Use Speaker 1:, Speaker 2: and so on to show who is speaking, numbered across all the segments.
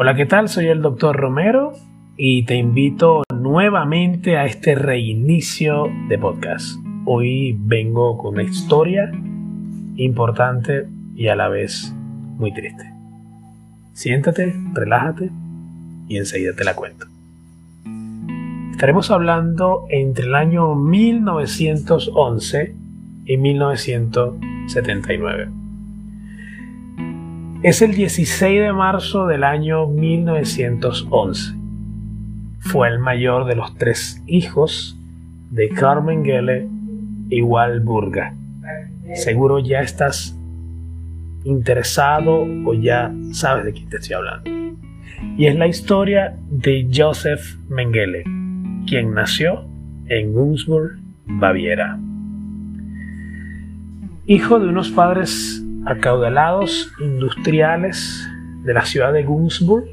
Speaker 1: Hola, ¿qué tal? Soy el doctor Romero y te invito nuevamente a este reinicio de podcast. Hoy vengo con una historia importante y a la vez muy triste. Siéntate, relájate y enseguida te la cuento. Estaremos hablando entre el año 1911 y 1979. Es el 16 de marzo del año 1911. Fue el mayor de los tres hijos de Carmen Gelle y Walburga. Seguro ya estás interesado o ya sabes de quién te estoy hablando. Y es la historia de Joseph Mengele, quien nació en Günzburg, Baviera. Hijo de unos padres acaudalados industriales de la ciudad de Günzburg,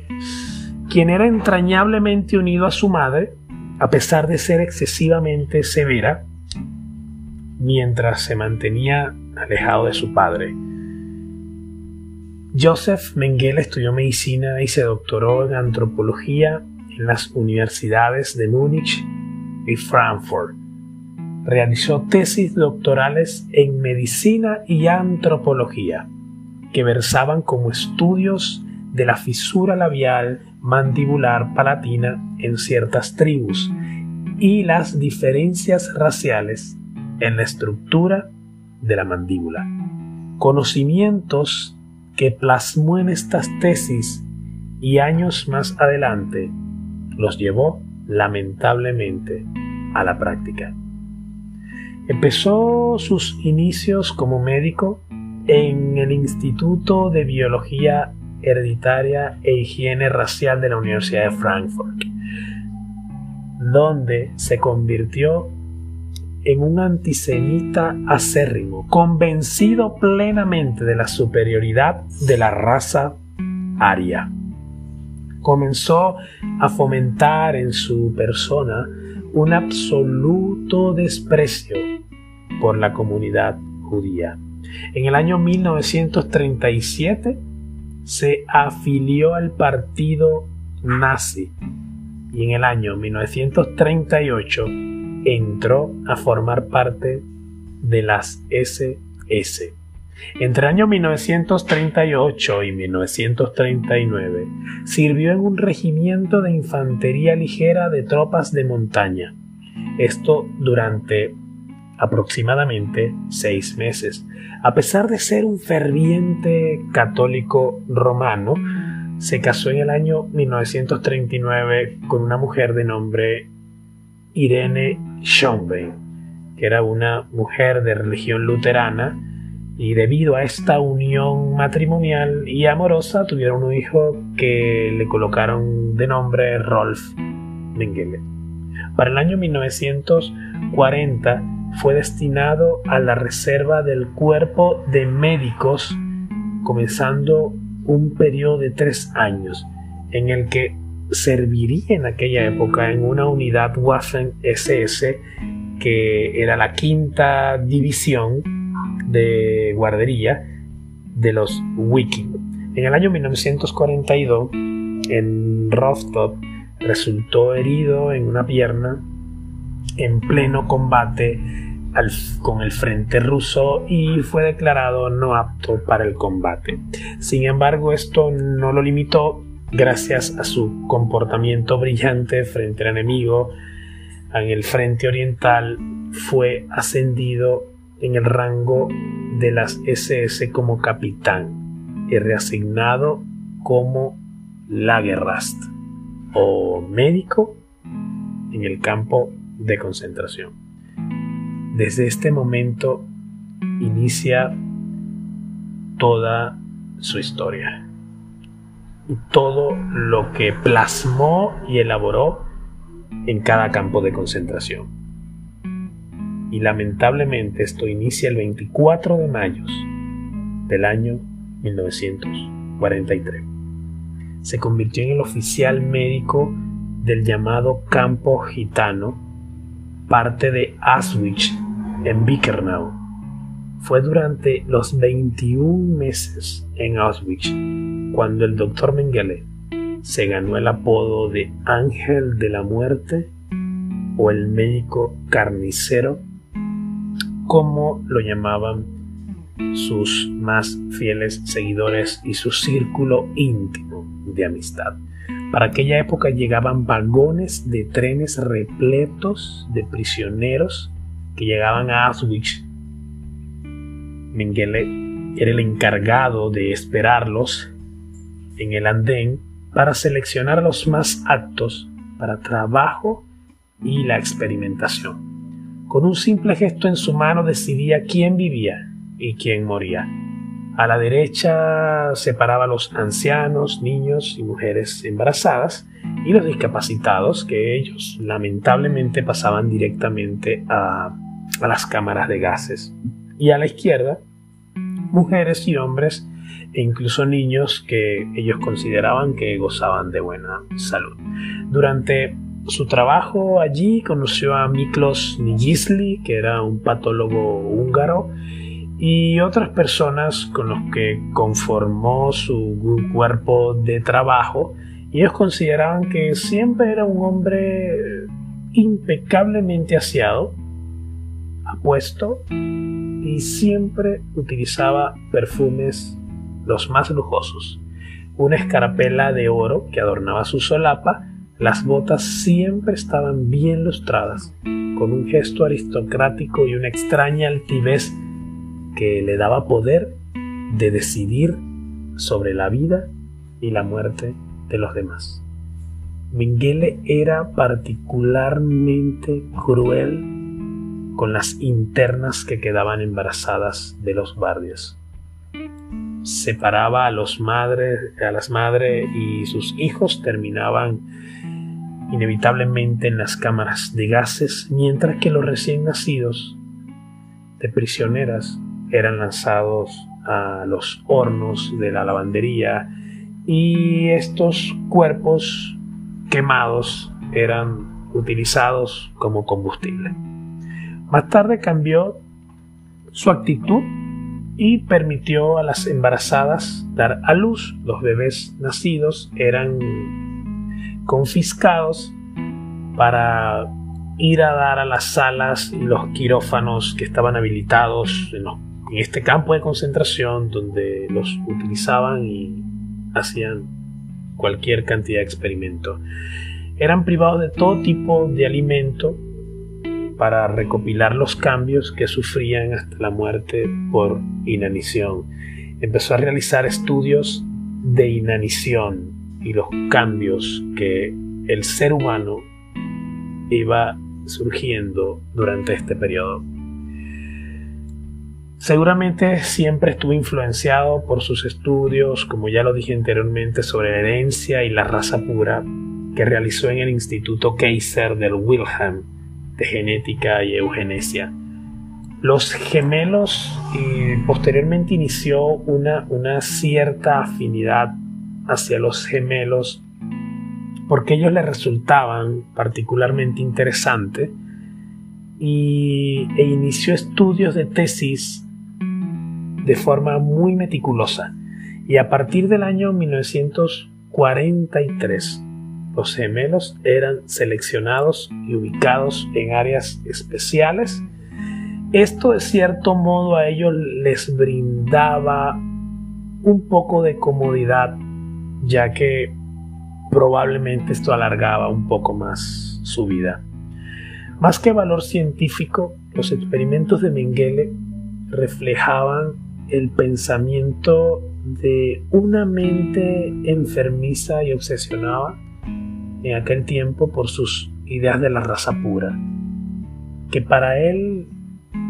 Speaker 1: quien era entrañablemente unido a su madre, a pesar de ser excesivamente severa, mientras se mantenía alejado de su padre. Joseph Mengele estudió medicina y se doctoró en antropología en las universidades de Múnich y Frankfurt realizó tesis doctorales en medicina y antropología, que versaban como estudios de la fisura labial mandibular palatina en ciertas tribus y las diferencias raciales en la estructura de la mandíbula. Conocimientos que plasmó en estas tesis y años más adelante los llevó lamentablemente a la práctica. Empezó sus inicios como médico en el Instituto de Biología Hereditaria e Higiene Racial de la Universidad de Frankfurt, donde se convirtió en un antisemita acérrimo, convencido plenamente de la superioridad de la raza aria. Comenzó a fomentar en su persona un absoluto desprecio por la comunidad judía. En el año 1937 se afilió al partido nazi y en el año 1938 entró a formar parte de las SS. Entre el año 1938 y 1939 sirvió en un regimiento de infantería ligera de tropas de montaña. Esto durante aproximadamente seis meses. A pesar de ser un ferviente católico romano, se casó en el año 1939 con una mujer de nombre Irene Schombein, que era una mujer de religión luterana, y debido a esta unión matrimonial y amorosa tuvieron un hijo que le colocaron de nombre Rolf Mengele. Para el año 1940 fue destinado a la reserva del cuerpo de médicos, comenzando un periodo de tres años en el que serviría en aquella época en una unidad Waffen SS que era la quinta división de guardería de los Vikings. En el año 1942, en Rostov resultó herido en una pierna en pleno combate con el frente ruso y fue declarado no apto para el combate. Sin embargo, esto no lo limitó gracias a su comportamiento brillante frente al enemigo. En el frente oriental fue ascendido en el rango de las SS como capitán y reasignado como Lagerrast o médico en el campo de concentración. Desde este momento inicia toda su historia y todo lo que plasmó y elaboró en cada campo de concentración. Y lamentablemente esto inicia el 24 de mayo del año 1943. Se convirtió en el oficial médico del llamado campo gitano parte de Auschwitz en Bickernau. Fue durante los 21 meses en Auschwitz cuando el doctor Mengele se ganó el apodo de Ángel de la Muerte o el médico carnicero, como lo llamaban sus más fieles seguidores y su círculo íntimo de amistad. Para aquella época llegaban vagones de trenes repletos de prisioneros que llegaban a Auschwitz. Mengele era el encargado de esperarlos en el andén para seleccionar los más aptos para trabajo y la experimentación. Con un simple gesto en su mano decidía quién vivía y quién moría. A la derecha separaba a los ancianos, niños y mujeres embarazadas y los discapacitados que ellos lamentablemente pasaban directamente a, las cámaras de gases. Y a la izquierda, mujeres y hombres e incluso niños que ellos consideraban que gozaban de buena salud. Durante su trabajo allí conoció a Miklos Nijisli, que era un patólogo húngaro, y otras personas con los que conformó su cuerpo de trabajo y ellos consideraban que siempre era un hombre impecablemente aseado, apuesto y siempre utilizaba perfumes los más lujosos, una escarapela de oro que adornaba su solapa, las botas siempre estaban bien lustradas, con un gesto aristocrático y una extraña altivez que le daba poder de decidir sobre la vida y la muerte de los demás. Mengele era particularmente cruel con las internas que quedaban embarazadas de los guardias. Separaba a, los madres, a las madres y sus hijos terminaban inevitablemente en las cámaras de gases, mientras que los recién nacidos de prisioneras eran lanzados a los hornos de la lavandería y estos cuerpos quemados eran utilizados como combustible. Más tarde cambió su actitud y permitió a las embarazadas dar a luz. Los bebés nacidos eran confiscados para ir a dar a las salas y los quirófanos que estaban habilitados en los en este campo de concentración donde los utilizaban y hacían cualquier cantidad de experimento. Eran privados de todo tipo de alimento para recopilar los cambios que sufrían hasta la muerte por inanición. Empezó a realizar estudios de inanición y los cambios que el ser humano iba surgiendo durante este periodo. Seguramente siempre estuvo influenciado por sus estudios, como ya lo dije anteriormente, sobre la herencia y la raza pura que realizó en el Instituto Kaiser del Wilhelm de Genética y Eugenesia. Los gemelos y posteriormente inició una, una cierta afinidad hacia los gemelos porque ellos le resultaban particularmente interesantes e inició estudios de tesis de forma muy meticulosa y a partir del año 1943 los gemelos eran seleccionados y ubicados en áreas especiales. Esto de cierto modo a ellos les brindaba un poco de comodidad ya que probablemente esto alargaba un poco más su vida. Más que valor científico, los experimentos de Mengele reflejaban el pensamiento de una mente enfermiza y obsesionada en aquel tiempo por sus ideas de la raza pura, que para él,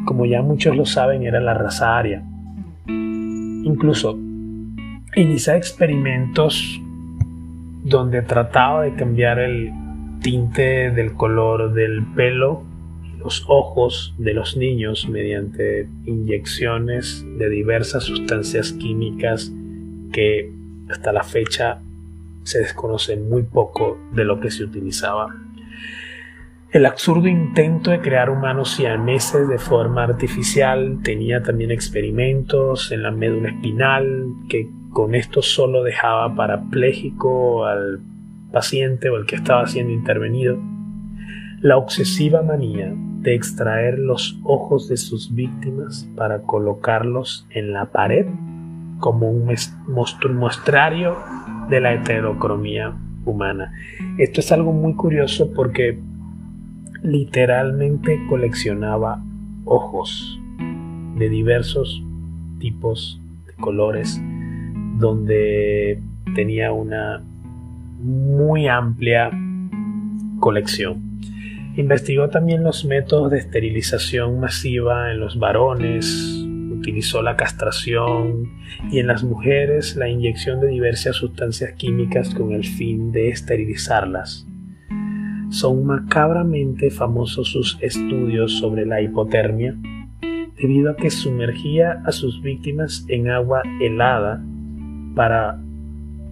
Speaker 1: como ya muchos lo saben, era la raza aria. Incluso inicia experimentos donde trataba de cambiar el tinte del color del pelo los ojos de los niños mediante inyecciones de diversas sustancias químicas que hasta la fecha se desconoce muy poco de lo que se utilizaba. El absurdo intento de crear humanos siameses de forma artificial tenía también experimentos en la médula espinal que con esto solo dejaba parapléjico al paciente o el que estaba siendo intervenido. La obsesiva manía de extraer los ojos de sus víctimas para colocarlos en la pared como un muestrario de la heterocromía humana. Esto es algo muy curioso porque literalmente coleccionaba ojos de diversos tipos de colores, donde tenía una muy amplia colección. Investigó también los métodos de esterilización masiva en los varones, utilizó la castración y en las mujeres la inyección de diversas sustancias químicas con el fin de esterilizarlas. Son macabramente famosos sus estudios sobre la hipotermia, debido a que sumergía a sus víctimas en agua helada para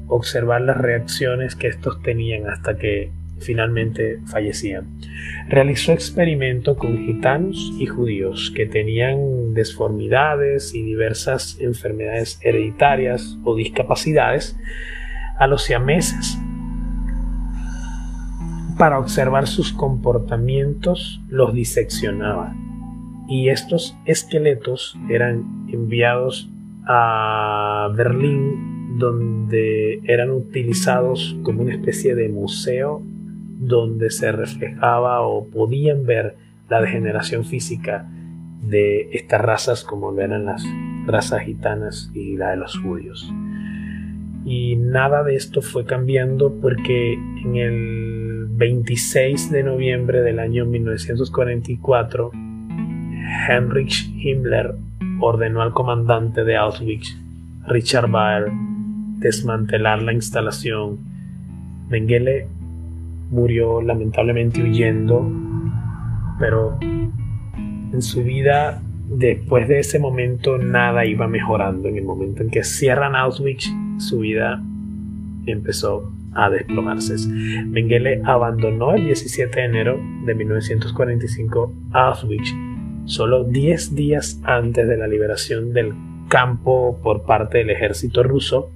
Speaker 1: observar las reacciones que estos tenían hasta que finalmente fallecían. Realizó experimento con gitanos y judíos que tenían desformidades y diversas enfermedades hereditarias o discapacidades a los siameses para observar sus comportamientos los diseccionaba y estos esqueletos eran enviados a Berlín donde eran utilizados como una especie de museo donde se reflejaba o podían ver la degeneración física de estas razas como eran las razas gitanas y la de los judíos. Y nada de esto fue cambiando porque en el 26 de noviembre del año 1944, Heinrich Himmler ordenó al comandante de Auschwitz, Richard Baer, desmantelar la instalación. Mengele murió lamentablemente huyendo, pero en su vida después de ese momento nada iba mejorando. En el momento en que cierran Auschwitz, su vida empezó a desplomarse. Mengele abandonó el 17 de enero de 1945 Auschwitz, solo 10 días antes de la liberación del campo por parte del ejército ruso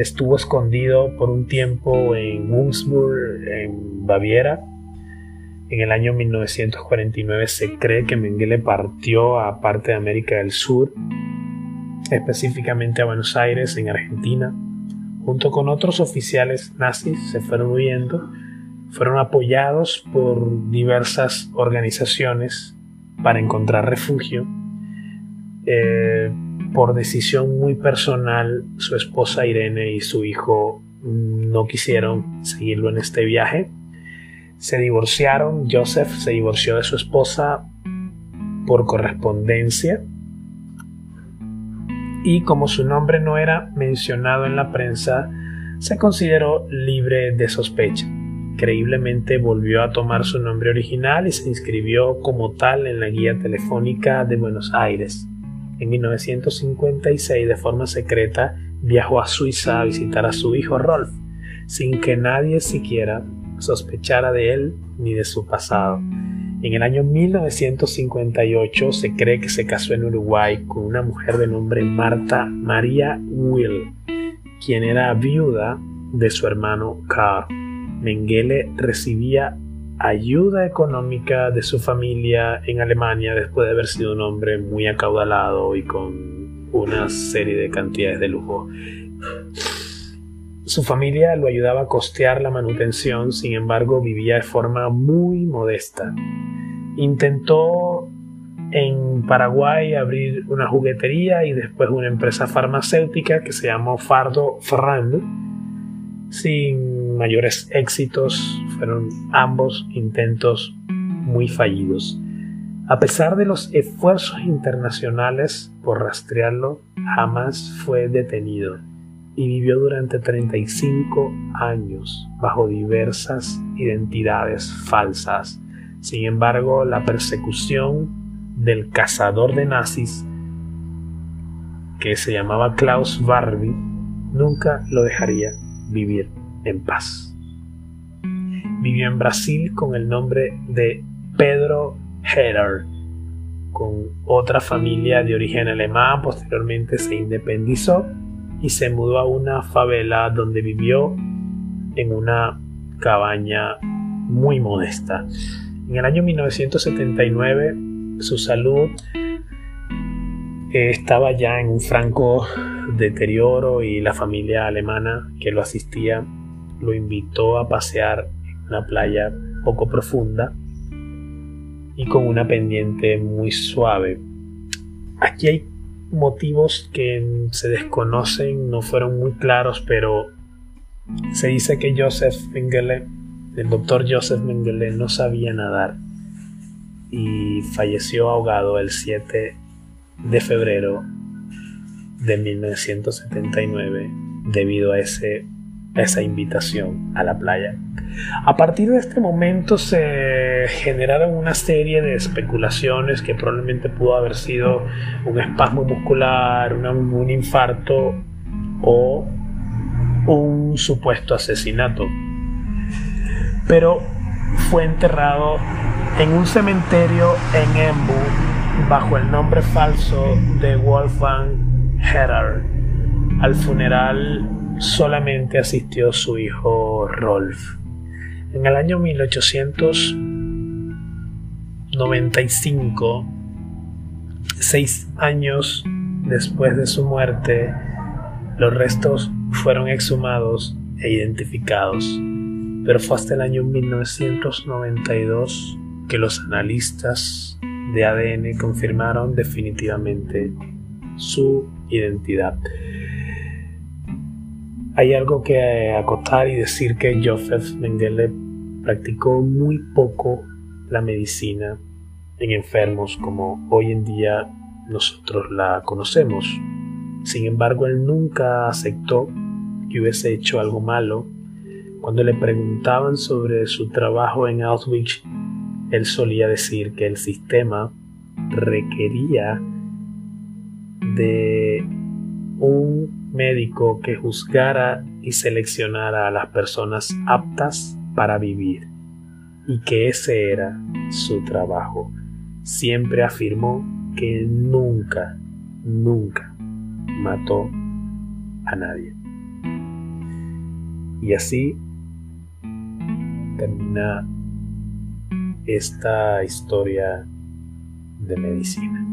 Speaker 1: estuvo escondido por un tiempo en Würzburg, en Baviera. En el año 1949 se cree que Mengele partió a parte de América del Sur, específicamente a Buenos Aires, en Argentina. Junto con otros oficiales nazis se fueron huyendo, fueron apoyados por diversas organizaciones para encontrar refugio. Eh, por decisión muy personal, su esposa Irene y su hijo no quisieron seguirlo en este viaje. Se divorciaron, Joseph se divorció de su esposa por correspondencia y como su nombre no era mencionado en la prensa, se consideró libre de sospecha. Increíblemente volvió a tomar su nombre original y se inscribió como tal en la guía telefónica de Buenos Aires. En 1956, de forma secreta, viajó a Suiza a visitar a su hijo Rolf, sin que nadie siquiera sospechara de él ni de su pasado. En el año 1958 se cree que se casó en Uruguay con una mujer de nombre Marta María Will, quien era viuda de su hermano Karl. Mengele recibía ayuda económica de su familia en Alemania después de haber sido un hombre muy acaudalado y con una serie de cantidades de lujo. Su familia lo ayudaba a costear la manutención, sin embargo vivía de forma muy modesta. Intentó en Paraguay abrir una juguetería y después una empresa farmacéutica que se llamó Fardo Ferrand, sin mayores éxitos fueron ambos intentos muy fallidos. A pesar de los esfuerzos internacionales por rastrearlo, jamás fue detenido y vivió durante 35 años bajo diversas identidades falsas. Sin embargo, la persecución del cazador de nazis, que se llamaba Klaus Barbie, nunca lo dejaría vivir en paz. vivió en Brasil con el nombre de Pedro Herrer, con otra familia de origen alemán, posteriormente se independizó y se mudó a una favela donde vivió en una cabaña muy modesta. En el año 1979 su salud eh, estaba ya en un franco deterioro y la familia alemana que lo asistía lo invitó a pasear en una playa poco profunda y con una pendiente muy suave. Aquí hay motivos que se desconocen, no fueron muy claros, pero se dice que Joseph Mengele, el doctor Joseph Mengele, no sabía nadar y falleció ahogado el 7 de febrero de 1979 debido a, ese, esa invitación a la playa. A partir de este momento se generaron una serie de especulaciones que probablemente pudo haber sido un espasmo muscular, un infarto o un supuesto asesinato. Pero fue enterrado en un cementerio en Embu bajo el nombre falso de Wolfgang Herrer. Al funeral solamente asistió su hijo Rolf. En el año 1895, seis años después de su muerte, los restos fueron exhumados e identificados, pero fue hasta el año 1992 que los analistas de ADN confirmaron definitivamente su identidad. Hay algo que acotar y decir que Joseph Mengele practicó muy poco la medicina en enfermos como hoy en día nosotros la conocemos. Sin embargo, él nunca aceptó que hubiese hecho algo malo. Cuando le preguntaban sobre su trabajo en Auschwitz, él solía decir que el sistema requería de un médico que juzgara y seleccionara a las personas aptas para vivir y que ese era su trabajo. Siempre afirmó que nunca, nunca mató a nadie. Y así termina esta historia de medicina.